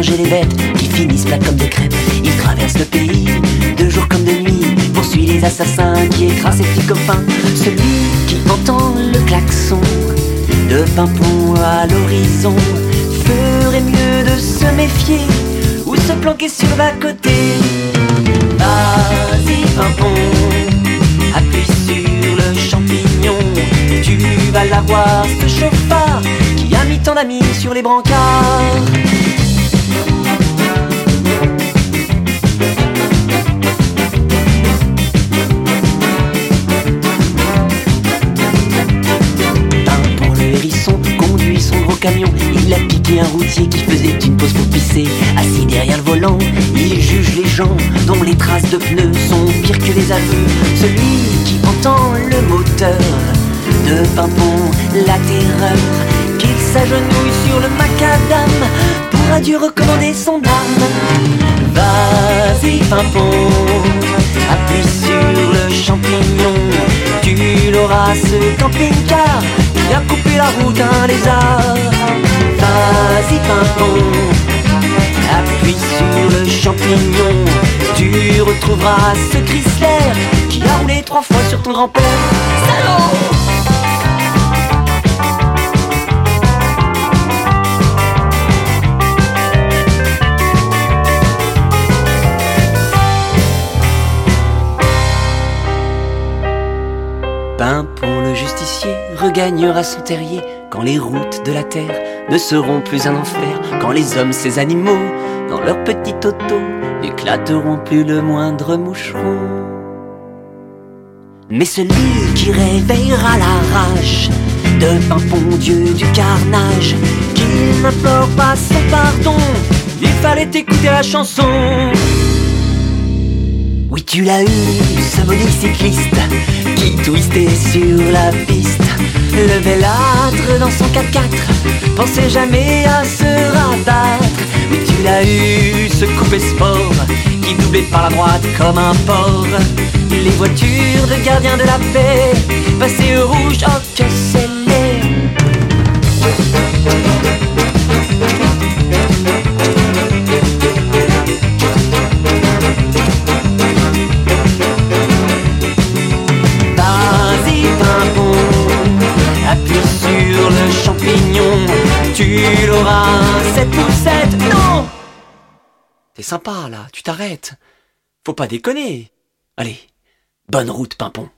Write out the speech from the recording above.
manger les bêtes qui finissent plates comme des crêpes. Il traverse le pays, de jour comme de nuit, poursuit les assassins qui écrasent ses petits copains. Celui qui entend le klaxon de Pimpon à l'horizon ferait mieux de se méfier ou se planquer sur la côté. Vas-y, Pimpon, appuie sur le champignon, tu vas l'avoir ce chauffard qui a mis tant d'amis sur les brancards. Un routier qui faisait une pause pour pisser. Assis derrière le volant, il juge les gens dont les traces de pneus sont pires que les aveux. Celui qui entend le moteur de Pimpon, la terreur, qu'il s'agenouille sur le macadam pour adieu recommander son âme. Vas-y Pimpon, appuie sur le champignon, tu l'auras ce camping-car qui a coupé la route un lézard. Tu retrouveras ce Chrysler qui a roulé trois fois sur ton grand-père. Salaud Pimpon le justicier regagnera son terrier quand les routes de la terre ne seront plus un enfer, quand les hommes, ces animaux, dans leur petit auto, n'éclateront plus le moindre moucheron. Mais celui qui réveillera la rage de Pimpon, dieu du carnage, qu'il n'implore pas son pardon, il fallait écouter la chanson. Oui, tu l'as eu, ce maudit cycliste qui twistait sur la piste. Le belâtre dans son 4x4 pensait jamais à se rabattre. Oui, tu l'as eu, ce coupé sport qui doublait par la droite comme un porc. Les voitures de gardiens de la paix passaient au rouge, oh que le champignon, tu l'auras cette poussette. Non T'es sympa là, tu t'arrêtes. Faut pas déconner. Allez, bonne route Pimpon.